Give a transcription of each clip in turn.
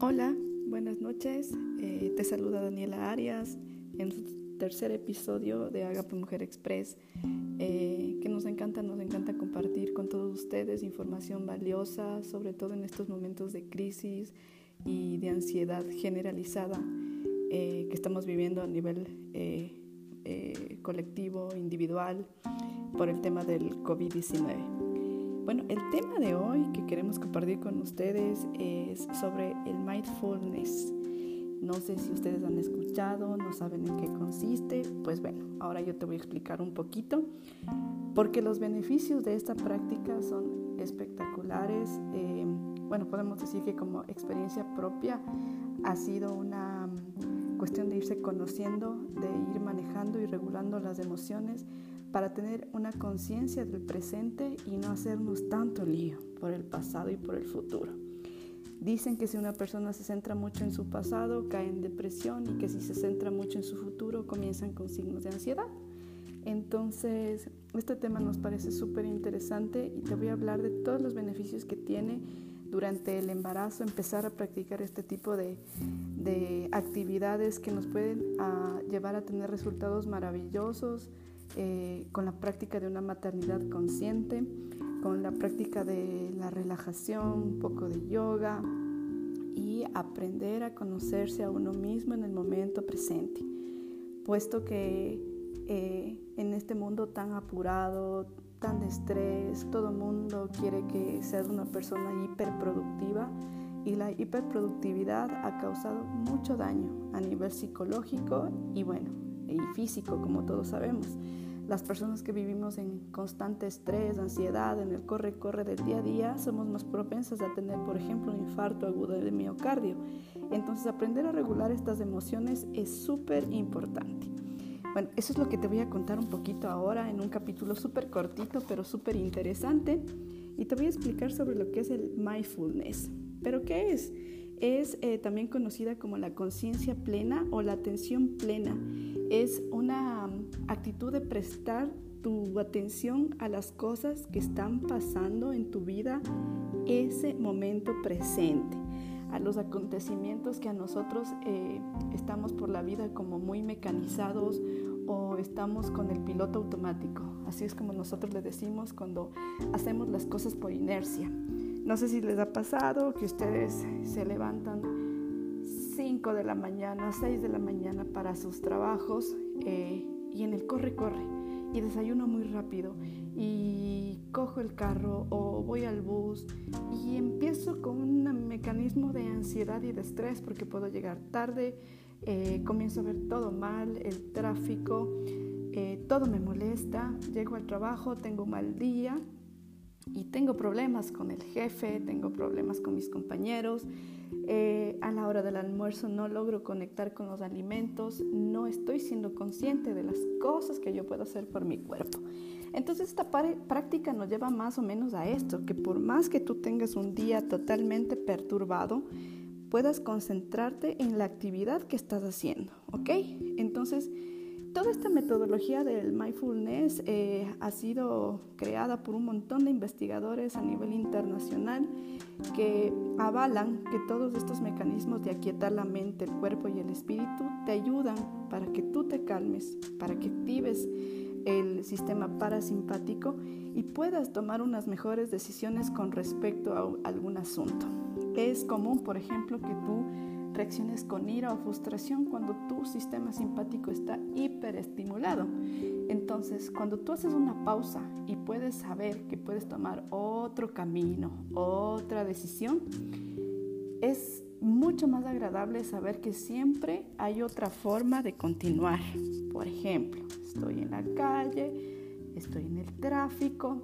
Hola, buenas noches. Eh, te saluda Daniela Arias en su tercer episodio de Agape Mujer Express, eh, que nos encanta, nos encanta compartir con todos ustedes información valiosa, sobre todo en estos momentos de crisis y de ansiedad generalizada eh, que estamos viviendo a nivel colectivo, individual, por el tema del COVID-19. Bueno, el tema de hoy que queremos compartir con ustedes es sobre el mindfulness. No sé si ustedes han escuchado, no saben en qué consiste. Pues bueno, ahora yo te voy a explicar un poquito, porque los beneficios de esta práctica son espectaculares. Eh, bueno, podemos decir que como experiencia propia ha sido una cuestión de irse conociendo, de ir manejando y regulando las emociones para tener una conciencia del presente y no hacernos tanto lío por el pasado y por el futuro. Dicen que si una persona se centra mucho en su pasado, cae en depresión y que si se centra mucho en su futuro, comienzan con signos de ansiedad. Entonces, este tema nos parece súper interesante y te voy a hablar de todos los beneficios que tiene durante el embarazo empezar a practicar este tipo de, actividades que nos pueden ah, llevar a tener resultados maravillosos, eh, con la práctica de una maternidad consciente, con la práctica de la relajación, un poco de yoga y aprender a conocerse a uno mismo en el momento presente, puesto que eh, en este mundo tan apurado, tan de estrés, todo mundo quiere que seas una persona hiperproductiva y la hiperproductividad ha causado mucho daño a nivel psicológico y bueno, y físico, como todos sabemos. Las personas que vivimos en constante estrés, ansiedad, en el corre-corre del día a día, somos más propensas a tener, por ejemplo, un infarto agudo de miocardio. Entonces, aprender a regular estas emociones es súper importante. Bueno, eso es lo que te voy a contar un poquito ahora en un capítulo súper cortito, pero súper interesante. Y te voy a explicar sobre lo que es el mindfulness. ¿Pero qué es? es eh, también conocida como la conciencia plena o la atención plena. Es una actitud de prestar tu atención a las cosas que están pasando en tu vida ese momento presente, a los acontecimientos que a nosotros eh, estamos por la vida como muy mecanizados o estamos con el piloto automático. Así es como nosotros le decimos cuando hacemos las cosas por inercia. No sé si les ha pasado que ustedes se levantan 5 de la mañana, 6 de la mañana para sus trabajos eh, y en el corre, corre y desayuno muy rápido y cojo el carro o voy al bus y empiezo con un mecanismo de ansiedad y de estrés porque puedo llegar tarde, eh, comienzo a ver todo mal, el tráfico, eh, todo me molesta, llego al trabajo, tengo un mal día y tengo problemas con el jefe, tengo problemas con mis compañeros. Eh, a la hora del almuerzo no logro conectar con los alimentos, no estoy siendo consciente de las cosas que yo puedo hacer por mi cuerpo. Entonces esta práctica nos lleva más o menos a esto, que por más que tú tengas un día totalmente perturbado, puedas concentrarte en la actividad que estás haciendo, ¿ok? Entonces, Toda esta metodología del mindfulness eh, ha sido creada por un montón de investigadores a nivel internacional que avalan que todos estos mecanismos de aquietar la mente, el cuerpo y el espíritu te ayudan para que tú te calmes, para que actives el sistema parasimpático y puedas tomar unas mejores decisiones con respecto a algún asunto. Es común, por ejemplo, que tú reacciones con ira o frustración cuando tu sistema simpático está hiperestimulado. Entonces, cuando tú haces una pausa y puedes saber que puedes tomar otro camino, otra decisión, es mucho más agradable saber que siempre hay otra forma de continuar. Por ejemplo, estoy en la calle, estoy en el tráfico,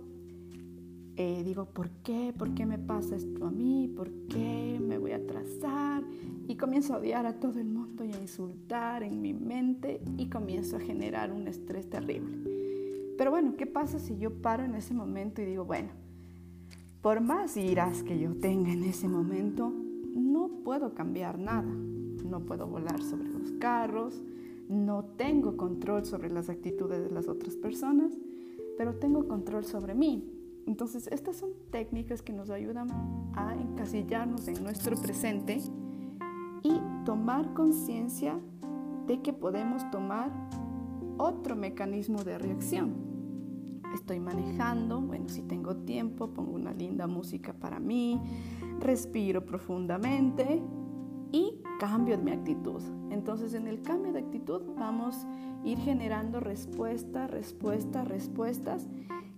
eh, digo, ¿por qué? ¿Por qué me pasa esto a mí? ¿Por qué me voy a atrasar? Y comienzo a odiar a todo el mundo y a insultar en mi mente y comienzo a generar un estrés terrible. Pero bueno, ¿qué pasa si yo paro en ese momento y digo, bueno, por más iras que yo tenga en ese momento, no puedo cambiar nada. No puedo volar sobre los carros, no tengo control sobre las actitudes de las otras personas, pero tengo control sobre mí entonces, estas son técnicas que nos ayudan a encasillarnos en nuestro presente y tomar conciencia de que podemos tomar otro mecanismo de reacción. Estoy manejando, bueno, si tengo tiempo, pongo una linda música para mí, respiro profundamente y cambio mi actitud. Entonces en el cambio de actitud vamos a ir generando respuestas, respuestas, respuestas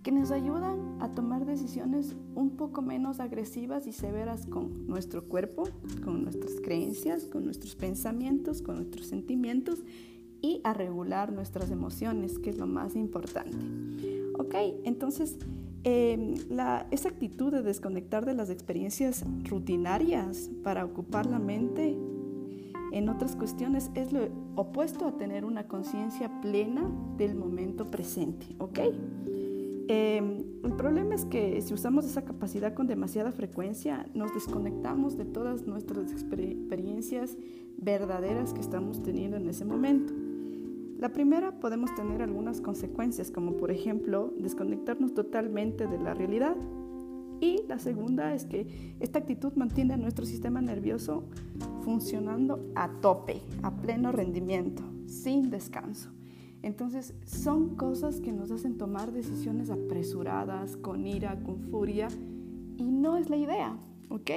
que nos ayudan a tomar decisiones un poco menos agresivas y severas con nuestro cuerpo, con nuestras creencias, con nuestros pensamientos, con nuestros sentimientos y a regular nuestras emociones, que es lo más importante. Ok, entonces em, esa actitud de desconectar de las experiencias rutinarias para ocupar la mente en otras cuestiones es lo opuesto a tener una conciencia plena del momento presente. ¿Ok? Em, el problema es que si usamos esa capacidad con demasiada frecuencia, nos desconectamos de todas nuestras experiencias verdaderas que estamos teniendo en ese momento. La primera podemos tener algunas consecuencias, como por ejemplo desconectarnos totalmente de la realidad. Y la segunda es que esta actitud mantiene a nuestro sistema nervioso funcionando a tope, a pleno rendimiento, sin descanso. Entonces son cosas que nos hacen tomar decisiones apresuradas, con ira, con furia, y no es la idea, ¿ok?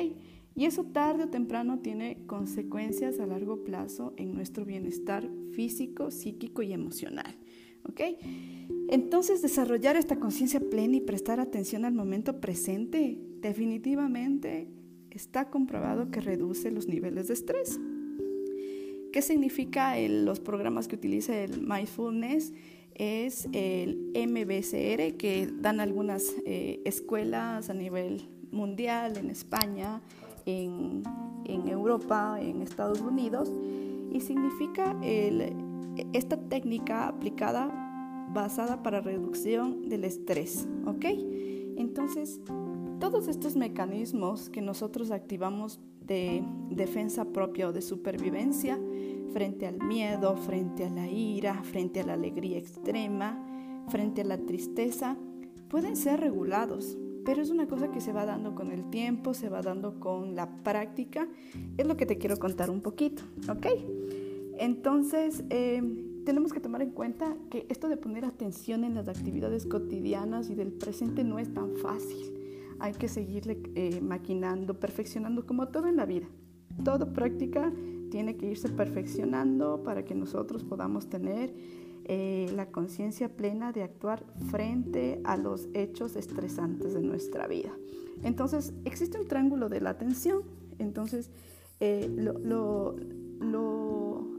Y eso tarde o temprano tiene consecuencias a largo plazo en nuestro bienestar físico, psíquico y emocional, ¿ok? Entonces desarrollar esta conciencia plena y prestar atención al momento presente definitivamente está comprobado que reduce los niveles de estrés. ¿Qué significa los programas que utiliza el Mindfulness? Es el MBCR que dan algunas eh, escuelas a nivel mundial, en España, en, Europa, en Estados Unidos, y significa esta técnica aplicada basada para reducción del estrés, ¿ok? Entonces, todos estos mecanismos que nosotros activamos de defensa propia o de supervivencia frente al miedo, frente a la ira, frente a la alegría extrema, frente a la tristeza, pueden ser regulados, pero es una cosa que se va dando con el tiempo, se va dando con la práctica. Es lo que te quiero contar un poquito, ¿ok? Entonces, em, tenemos que tomar en cuenta que esto de poner atención en las actividades cotidianas y del presente no es tan fácil hay que seguirle eh, maquinando, perfeccionando, como todo en la vida. Todo práctica tiene que irse perfeccionando para que nosotros podamos tener eh, la conciencia plena de actuar frente a los hechos estresantes de nuestra vida. Entonces, existe un triángulo de la atención. Entonces, eh, lo,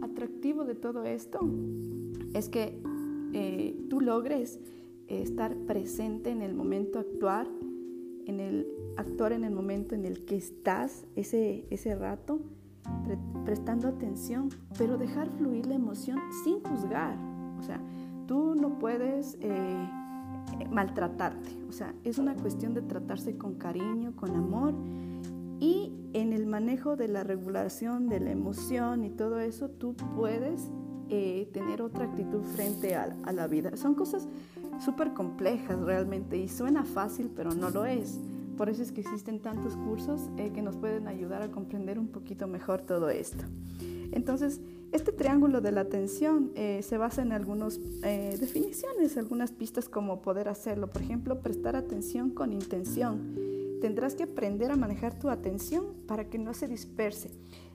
atractivo de todo esto es que tú logres estar presente en el momento actuar en el actuar en el momento en el que estás, ese, ese rato, prestando atención, pero dejar fluir la emoción sin juzgar. O sea, tú no puedes eh, maltratarte. O sea, es una cuestión de tratarse con cariño, con amor. Y en el manejo de la regulación de la emoción y todo eso, tú puedes eh, tener otra actitud frente a, a la vida. Son cosas súper complejas realmente y suena fácil, pero no lo es. Por eso es que existen tantos cursos eh, que nos pueden ayudar a comprender un poquito mejor todo esto. Entonces, este triángulo de la atención eh, se basa en algunas eh, definiciones, algunas pistas como poder hacerlo. Por ejemplo, prestar atención con intención. Tendrás que aprender a manejar tu atención para que no se disperse.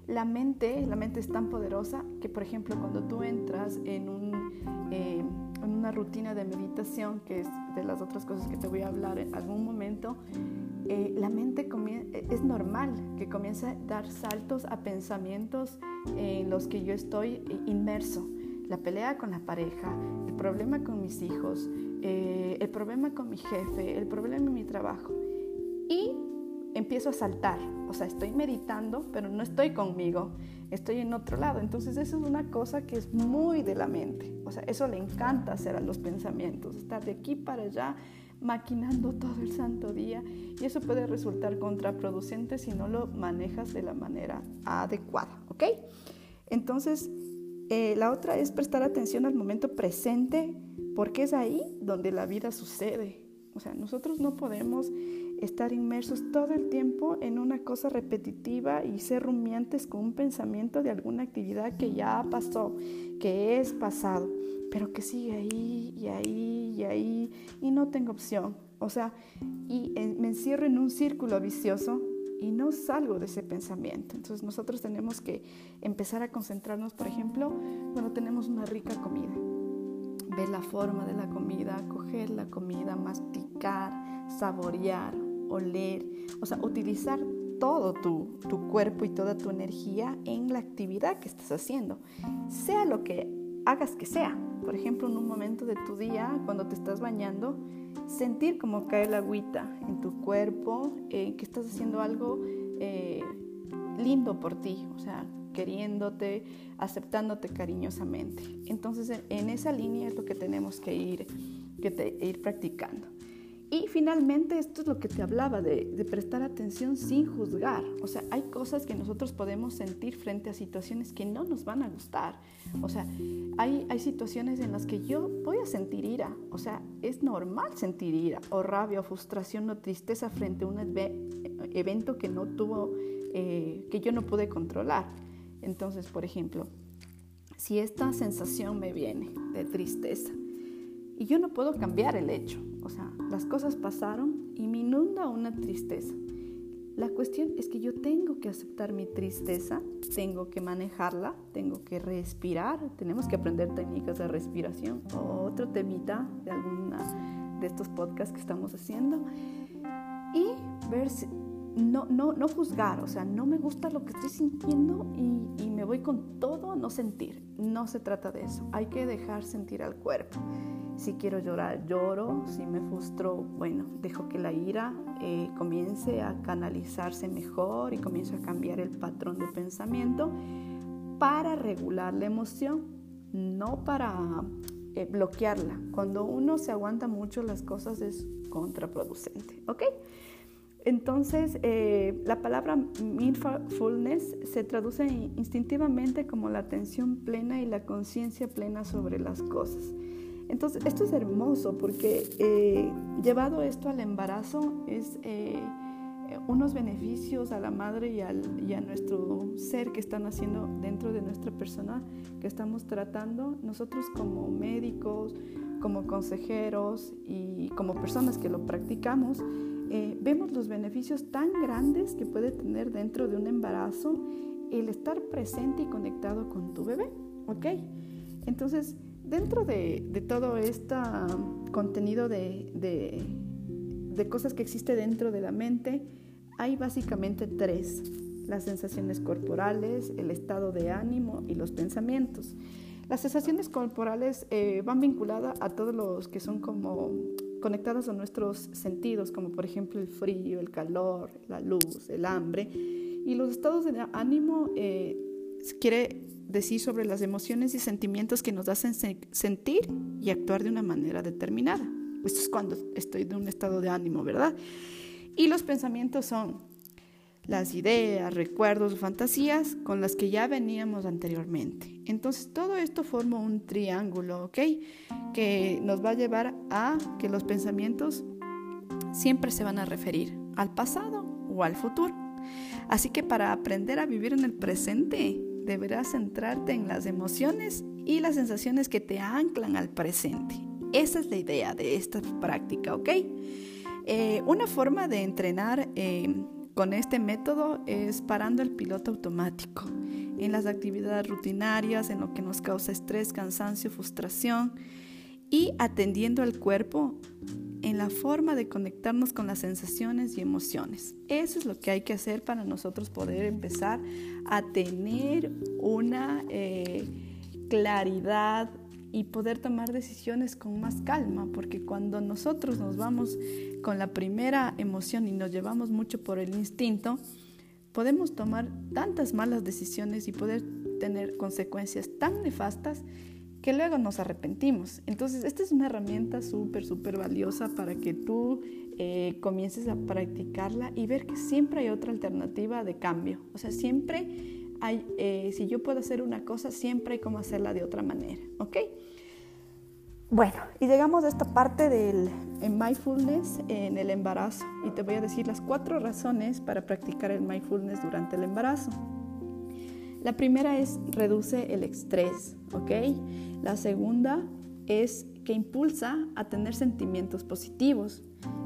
La mente, la mente es tan poderosa que, por ejemplo, cuando tú entras en un una rutina de meditación, que es de las otras cosas que te voy a hablar en algún momento, eh, la mente es normal que comience a dar saltos a pensamientos en los que yo estoy inmerso. La pelea con la pareja, el problema con mis hijos, eh, el problema con mi jefe, el problema en mi trabajo. Y empiezo a saltar, o sea, estoy meditando, pero no estoy conmigo estoy en otro lado. Entonces eso es una cosa que es muy de la mente. O sea, eso le encanta hacer a los pensamientos, estar de aquí para allá maquinando todo el santo día y eso puede resultar contraproducente si no lo manejas de la manera adecuada, ¿ok? Entonces, eh, la otra es prestar atención al momento presente porque es ahí donde la vida sucede. O sea, nosotros no podemos estar inmersos todo el tiempo en una cosa repetitiva y ser rumiantes con un pensamiento de alguna actividad que ya pasó, que es pasado, pero que sigue ahí y ahí y ahí y no tengo opción. O sea, y me encierro en un círculo vicioso y no salgo de ese pensamiento. Entonces nosotros tenemos que empezar a concentrarnos, por ejemplo, cuando tenemos una rica comida. Ver la forma de la comida, coger la comida, masticar, saborear, oler, o sea, utilizar todo tu, tu cuerpo y toda tu energía en la actividad que estás haciendo, sea lo que hagas que sea. Por ejemplo, en un momento de tu día, cuando te estás bañando, sentir cómo cae la agüita en tu cuerpo, eh, que estás haciendo algo eh, lindo por ti, o sea, queriéndote, aceptándote cariñosamente. Entonces, en esa línea es lo que tenemos que ir, que ir practicando. Y finalmente, esto es lo que te hablaba de, prestar atención sin juzgar. O sea, hay cosas que nosotros podemos sentir frente a situaciones que no nos van a gustar. O sea, hay, hay situaciones en las que yo voy a sentir ira. O sea, es normal sentir ira o rabia o frustración o tristeza frente a un evento que no tuvo, eh, que yo no pude controlar. Entonces, por ejemplo, si esta sensación me viene de tristeza y yo no puedo cambiar el hecho, o sea, las cosas pasaron y me inunda una tristeza. La cuestión es que yo tengo que aceptar mi tristeza, tengo que manejarla, tengo que respirar, tenemos que aprender técnicas de respiración, otro temita de alguna de estos podcasts que estamos haciendo, y ver si, no, no, no juzgar, o sea, no me gusta lo que estoy sintiendo y, y me voy con todo a no sentir. No se trata de eso, hay que dejar sentir al cuerpo. Si quiero llorar, lloro. Si me frustro, bueno, dejo que la ira eh, comience a canalizarse mejor y comienzo a cambiar el patrón de pensamiento para regular la emoción, no para eh, bloquearla. Cuando uno se aguanta mucho las cosas es contraproducente, ¿ok? Entonces, eh, la palabra mindfulness se traduce instintivamente como la atención plena y la conciencia plena sobre las cosas. Entonces, esto es hermoso porque eh, llevado esto al embarazo es eh, unos beneficios a la madre y, y, a nuestro ser que están haciendo dentro de nuestra persona que estamos tratando. Nosotros como médicos, como consejeros y como personas que lo practicamos, eh, vemos los beneficios tan grandes que puede tener dentro de un embarazo el estar presente y conectado con tu bebé, ¿ok? Entonces, Dentro de, todo este contenido de, de, cosas que existe dentro de la mente, hay básicamente tres, las sensaciones corporales, el estado de ánimo y los pensamientos. Las sensaciones corporales eh, van vinculadas a todos los que son como conectados a nuestros sentidos, como por ejemplo el frío, el calor, la luz, el hambre. Y los estados de ánimo eh, quiere decir sobre las emociones y sentimientos que nos hacen sentir y actuar de una manera determinada. Esto es cuando estoy de un estado de ánimo, ¿verdad? Y los pensamientos son las ideas, recuerdos o fantasías con las que ya veníamos anteriormente. Entonces todo esto forma un triángulo, ¿ok? Que nos va a llevar a que los pensamientos siempre se van a referir al pasado o al futuro. Así que para aprender a vivir en el presente, deberás centrarte en las emociones y las sensaciones que te anclan al presente. Esa es la idea de esta práctica, ¿ok? Eh, una forma de entrenar eh, con este método es parando el piloto automático en las actividades rutinarias, en lo que nos causa estrés, cansancio, frustración y atendiendo al cuerpo en la forma de conectarnos con las sensaciones y emociones. Eso es lo que hay que hacer para nosotros poder empezar a tener una eh, claridad y poder tomar decisiones con más calma, porque cuando nosotros nos vamos con la primera emoción y nos llevamos mucho por el instinto, podemos tomar tantas malas decisiones y poder tener consecuencias tan nefastas que luego nos arrepentimos. Entonces, esta es una herramienta súper, súper valiosa para que tú eh, comiences a practicarla y ver que siempre hay otra alternativa de cambio. O sea, siempre hay, eh, si yo puedo hacer una cosa, siempre hay cómo hacerla de otra manera, ¿ok? Bueno, y llegamos a esta parte del en mindfulness en el embarazo y te voy a decir las cuatro razones para practicar el mindfulness durante el embarazo. La primera es reduce el estrés, ¿ok? La segunda es que impulsa a tener sentimientos positivos.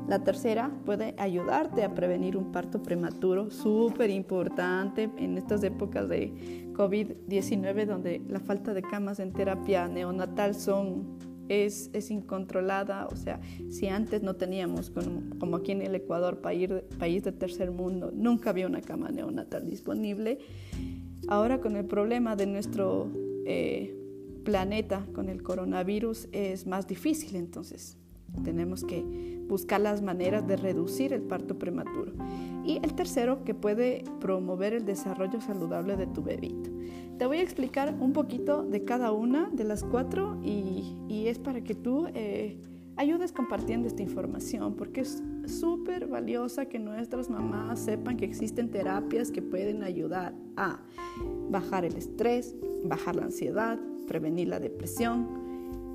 La tercera puede ayudarte a prevenir un parto prematuro, súper importante en estas épocas de COVID-19 donde la falta de camas en terapia neonatal son es, es, incontrolada, o sea, si antes no teníamos, como, aquí en el Ecuador, país, país de tercer mundo, nunca había una cama neonatal disponible, ahora con el problema de nuestro eh, planeta, con el coronavirus, es más difícil, entonces tenemos que buscar las maneras de reducir el parto prematuro. Y el tercero, que puede promover el desarrollo saludable de tu bebito. Te voy a explicar un poquito de cada una de las cuatro y, es para que tú eh, ayudes compartiendo esta información porque es súper valiosa que nuestras mamás sepan que existen terapias que pueden ayudar a bajar el estrés, bajar la ansiedad, prevenir la depresión,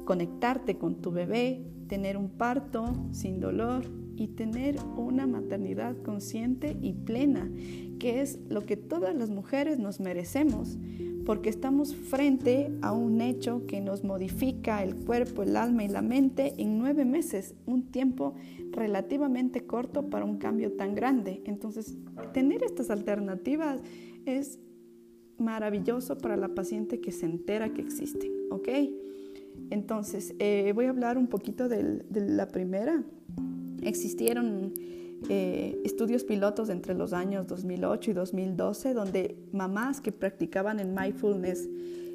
conectarte con tu bebé, tener un parto sin dolor y tener una maternidad consciente y plena, que es lo que todas las mujeres nos merecemos porque estamos frente a un hecho que nos modifica el cuerpo, el alma y la mente en nueve meses, un tiempo relativamente corto para un cambio tan grande. Entonces, tener estas alternativas es maravilloso para la paciente que se entera que existen, ¿ok? Entonces, eh, voy a hablar un poquito de la primera. Existieron eh, estudios pilotos entre los años 2008 y 2012 donde mamás que practicaban el mindfulness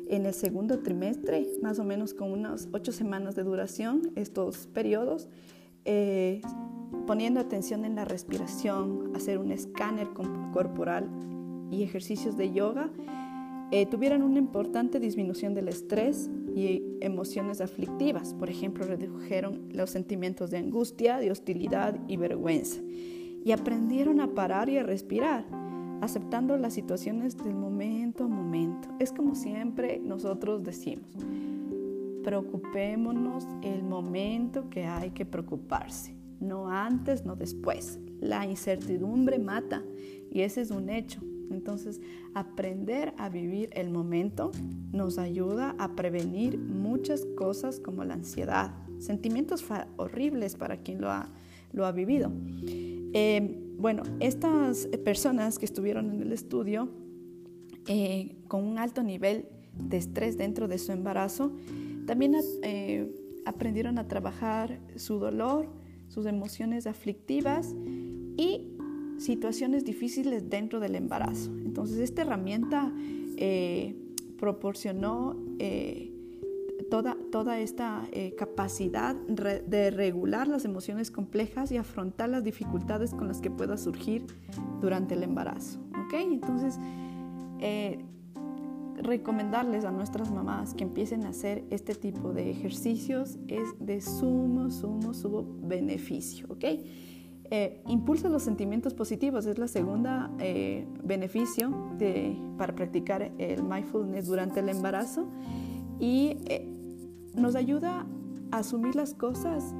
en el segundo trimestre, más o menos con unas ocho semanas de duración, estos periodos, eh, poniendo atención en la respiración, hacer un escáner corporal y ejercicios de yoga, tuvieron una importante disminución del estrés y emociones aflictivas. Por ejemplo, redujeron los sentimientos de angustia, de hostilidad y vergüenza. Y aprendieron a parar y a respirar, aceptando las situaciones del momento a momento. Es como siempre nosotros decimos, preocupémonos el momento que hay que preocuparse, no antes, no después. La incertidumbre mata y ese es un hecho. Entonces, aprender a vivir el momento nos ayuda a prevenir muchas cosas como la ansiedad, sentimientos horribles para quien lo ha, vivido. Eh, bueno, estas personas que estuvieron en el estudio eh, con un alto nivel de estrés dentro de su embarazo, también eh, aprendieron a trabajar su dolor, sus emociones aflictivas y situaciones difíciles dentro del embarazo. Entonces, esta herramienta eh, proporcionó eh, toda, toda esta eh, capacidad de regular las emociones complejas y afrontar las dificultades con las que pueda surgir durante el embarazo. Entonces, recomendarles a nuestras mamás que empiecen a hacer este tipo de ejercicios es de sumo, sumo, sumo beneficio. Eh, impulsa los sentimientos positivos, es la segunda eh, beneficio de, para practicar el mindfulness durante el embarazo y eh, nos ayuda a asumir las cosas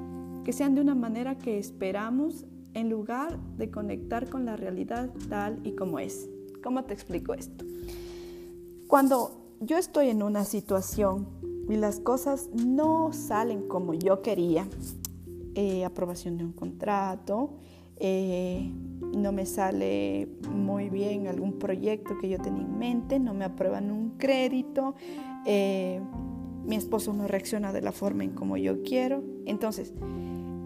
que sean de una manera que esperamos en lugar de conectar con la realidad tal y como es. ¿Cómo te explico esto? Cuando yo estoy en una situación y las cosas no salen como yo quería, eh, aprobación de un contrato, eh, no me sale muy bien algún proyecto que yo tenía en mente, no me aprueban un crédito, eh, mi esposo no reacciona de la forma en como yo quiero. Entonces,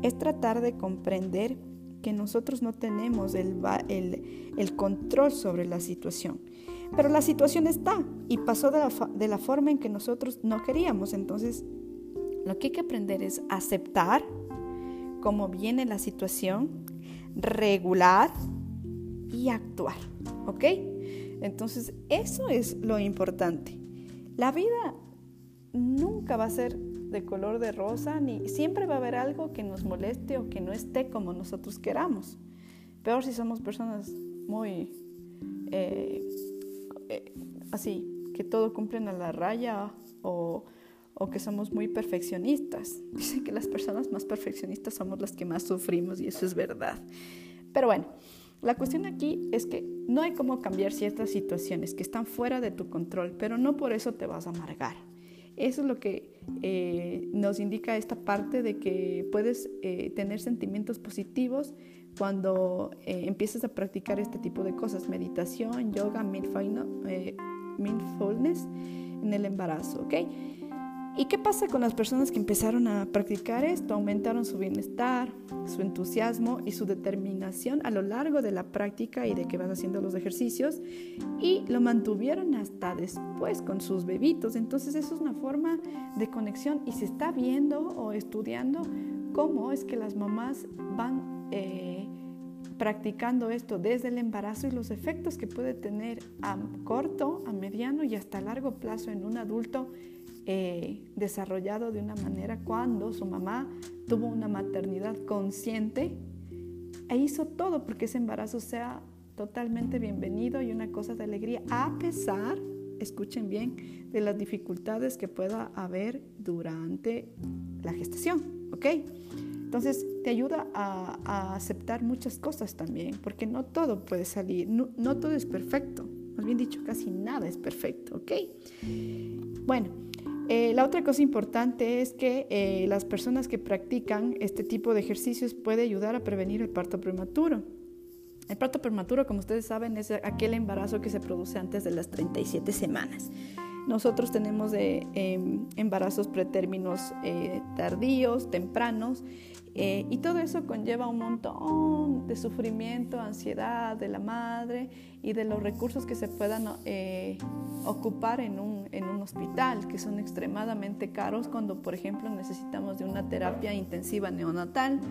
es tratar de comprender que nosotros no tenemos el, el, control sobre la situación. Pero la situación está y pasó de la, de la forma en que nosotros no queríamos. Entonces, lo que hay que aprender es aceptar cómo viene la situación, regular y actuar. ¿Ok? Entonces, eso es lo importante. La vida nunca va a ser de color de rosa, ni siempre va a haber algo que nos moleste o que no esté como nosotros queramos. Peor si somos personas muy eh, eh, así, que todo cumplen a la raya o, o que somos muy perfeccionistas. Dicen que las personas más perfeccionistas somos las que más sufrimos y eso es verdad. Pero bueno, la cuestión aquí es que no hay cómo cambiar ciertas situaciones que están fuera de tu control, pero no por eso te vas a amargar. Eso es lo que eh, nos indica esta parte de que puedes eh, tener sentimientos positivos cuando eh, empiezas a practicar este tipo de cosas, meditación, yoga, mindfulness en el embarazo, ¿ok? ¿Y qué pasa con las personas que empezaron a practicar esto? Aumentaron su bienestar, su entusiasmo y su determinación a lo largo de la práctica y de que vas haciendo los ejercicios y lo mantuvieron hasta después con sus bebitos. Entonces eso es una forma de conexión y se está viendo o estudiando cómo es que las mamás van eh, practicando esto desde el embarazo y los efectos que puede tener a corto, a mediano y hasta largo plazo en un adulto eh, desarrollado de una manera cuando su mamá tuvo una maternidad consciente e hizo todo porque ese embarazo sea totalmente bienvenido y una cosa de alegría, a pesar, escuchen bien, de las dificultades que pueda haber durante la gestación, ¿ok? Entonces te ayuda a, aceptar muchas cosas también, porque no todo puede salir, no, no todo es perfecto, más bien dicho, casi nada es perfecto, ¿ok? Bueno, eh, la otra cosa importante es que eh, las personas que practican este tipo de ejercicios puede ayudar a prevenir el parto prematuro. El parto prematuro, como ustedes saben, es aquel embarazo que se produce antes de las 37 semanas. Nosotros tenemos em, embarazos pretérminos eh, tardíos, tempranos, y todo eso conlleva un montón de sufrimiento, ansiedad de la madre y de los recursos que se puedan ocupar en un en un hospital, que son extremadamente caros cuando, por ejemplo, necesitamos de una terapia intensiva neonatal.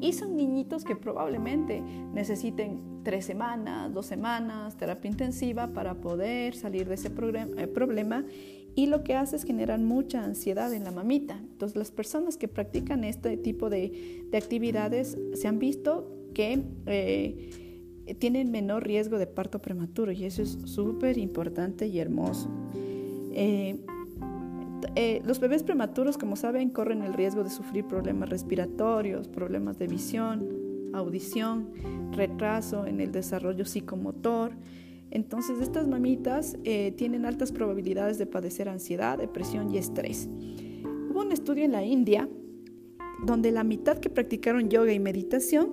Y son niñitos que probablemente necesiten tres semanas, dos semanas, terapia intensiva para poder salir de ese eh, problema. Y lo que hace es generar mucha ansiedad en la mamita. Entonces, las personas que practican este tipo de, de actividades se han visto que... Eh, tienen menor riesgo de parto prematuro y eso es súper importante y hermoso. Eh, eh, los bebés prematuros, como saben, corren el riesgo de sufrir problemas respiratorios, problemas de visión, audición, retraso en el desarrollo psicomotor. Entonces, estas mamitas eh, tienen altas probabilidades de padecer ansiedad, depresión y estrés. Hubo un estudio en la India donde la mitad que practicaron yoga y meditación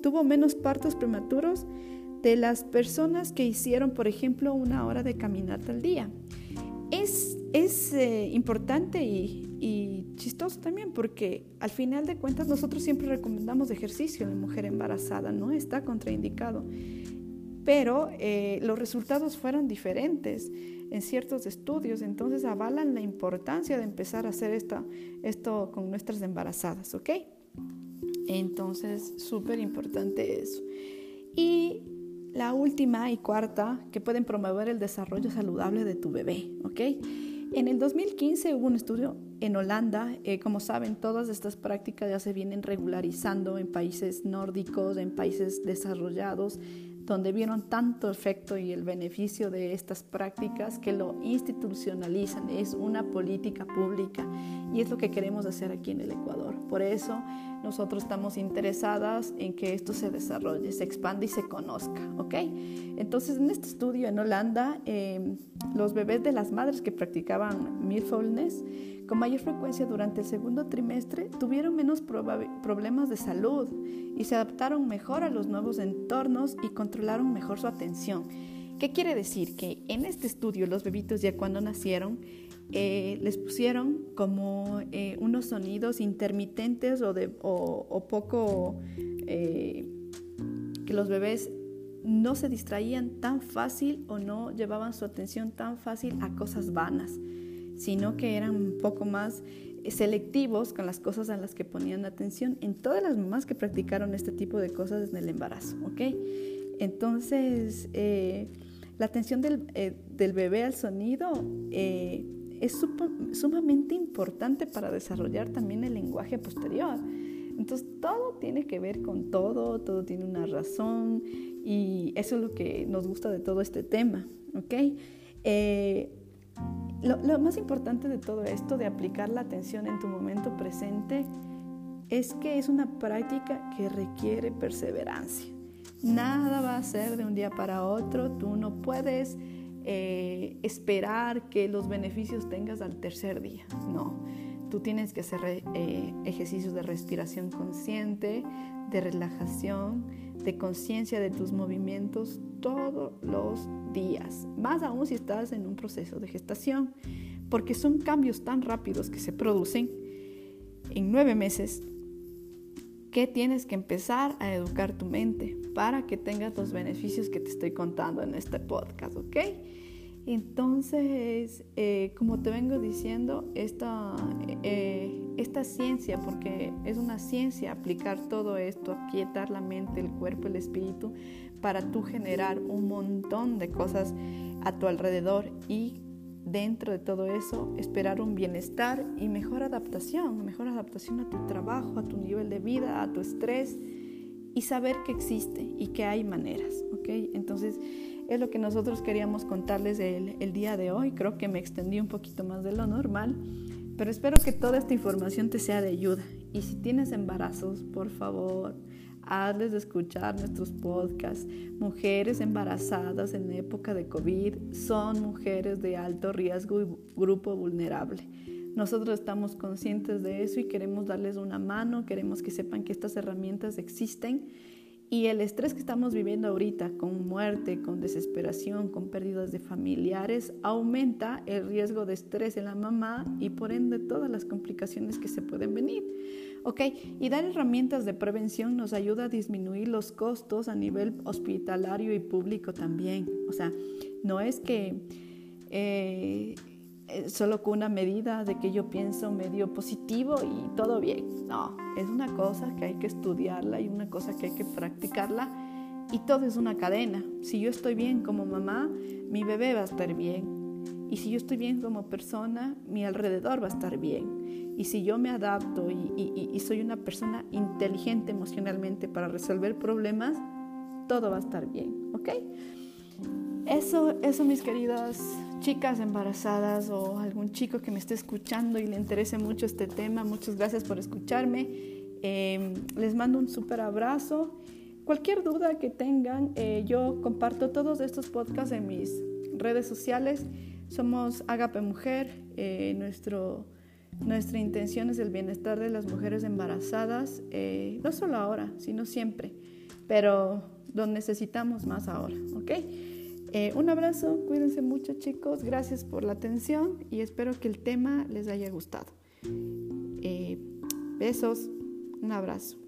tuvo menos partos prematuros de las personas que hicieron, por ejemplo, una hora de caminata al día es, eh, importante y, chistoso también porque al final de cuentas nosotros siempre recomendamos ejercicio en la mujer embarazada, no está contraindicado. Pero eh, los resultados fueron diferentes en ciertos estudios, entonces avalan la importancia de empezar a hacer esto, con nuestras embarazadas, ¿ok? Entonces, súper importante eso. Y la última y cuarta, que pueden promover el desarrollo saludable de tu bebé, ¿ok? En el 2015 hubo un estudio en Holanda. Eh, como saben, todas estas prácticas ya se vienen regularizando en países nórdicos, en países desarrollados, donde vieron tanto efecto y el beneficio de estas prácticas que lo institucionalizan. Es una política pública y es lo que queremos hacer aquí en el Ecuador. Por eso nosotros estamos interesadas en que esto se desarrolle, se expanda y se conozca, ¿ok? Entonces, en este estudio en Holanda, em, los bebés de las madres que practicaban mindfulness con mayor frecuencia durante el segundo trimestre tuvieron menos problemas de salud y se adaptaron mejor a los nuevos entornos y controlaron mejor su atención. ¿Qué quiere decir? Que en este estudio los bebitos ya cuando nacieron eh, les pusieron como eh, unos sonidos intermitentes o, de, o, poco eh, que los bebés no se distraían tan fácil o no llevaban su atención tan fácil a cosas vanas, sino que eran un poco más selectivos con las cosas a las que ponían atención en todas las mamás que practicaron este tipo de cosas en el embarazo, ¿ok? Entonces, la atención del, del, bebé al sonido es sumamente importante para desarrollar también el lenguaje posterior. Entonces todo tiene que ver con todo, todo tiene una razón y eso es lo que nos gusta de todo este tema. Eh, lo, más importante de todo esto, de aplicar la atención en tu momento presente, es que es una práctica que requiere perseverancia. Nada va a ser de un día para otro, tú no puedes eh, esperar que los beneficios tengas al tercer día, no. Tú tienes que hacer eh, ejercicios de respiración consciente, de relajación, de conciencia de tus movimientos todos los días, más aún si estás en un proceso de gestación, porque son cambios tan rápidos que se producen en nueve meses que tienes que empezar a educar tu mente para que tengas los beneficios que te estoy contando en este podcast, ¿ok? Entonces, eh, como te vengo diciendo, esta, eh, esta ciencia, porque es una ciencia aplicar todo esto, aquietar la mente, el cuerpo, el espíritu, para tú generar un montón de cosas a tu alrededor y dentro de todo eso esperar un bienestar y mejor adaptación, mejor adaptación a tu trabajo, a tu nivel de vida, a tu estrés y saber que existe y que hay maneras, ¿ok? Entonces, es lo que nosotros queríamos contarles el, el día de hoy. Creo que me extendí un poquito más de lo normal, pero espero que toda esta información te sea de ayuda. Y si tienes embarazos, por favor, hazles de escuchar nuestros podcasts. Mujeres embarazadas en época de COVID son mujeres de alto riesgo y grupo vulnerable. Nosotros estamos conscientes de eso y queremos darles una mano, queremos que sepan que estas herramientas existen y el estrés que estamos viviendo ahorita con muerte, con desesperación, con pérdidas de familiares, aumenta el riesgo de estrés en la mamá y por ende todas las complicaciones que se pueden venir. ¿Ok? Y dar herramientas de prevención nos ayuda a disminuir los costos a nivel hospitalario y público también. O sea, no es que... Eh, solo con una medida de que yo pienso medio positivo y todo bien. No, es una cosa que hay que estudiarla y una cosa que hay que practicarla y todo es una cadena. Si yo estoy bien como mamá, mi bebé va a estar bien. Y si yo estoy bien como persona, mi alrededor va a estar bien. Y si yo me adapto y, y soy una persona inteligente emocionalmente para resolver problemas, todo va a estar bien. ¿Ok? Eso, eso mis queridas chicas embarazadas o algún chico que me esté escuchando y le interese mucho este tema, muchas gracias por escucharme. Em, les mando un súper abrazo. Cualquier duda que tengan, eh, yo comparto todos estos podcasts en mis redes sociales. Somos Agape Mujer. Eh, nuestra intención es el bienestar de las mujeres embarazadas, eh, no solo ahora, sino siempre, pero lo necesitamos más ahora, ¿ok? Eh, un abrazo, cuídense mucho chicos, gracias por la atención y espero que el tema les haya gustado. Eh, besos, un abrazo.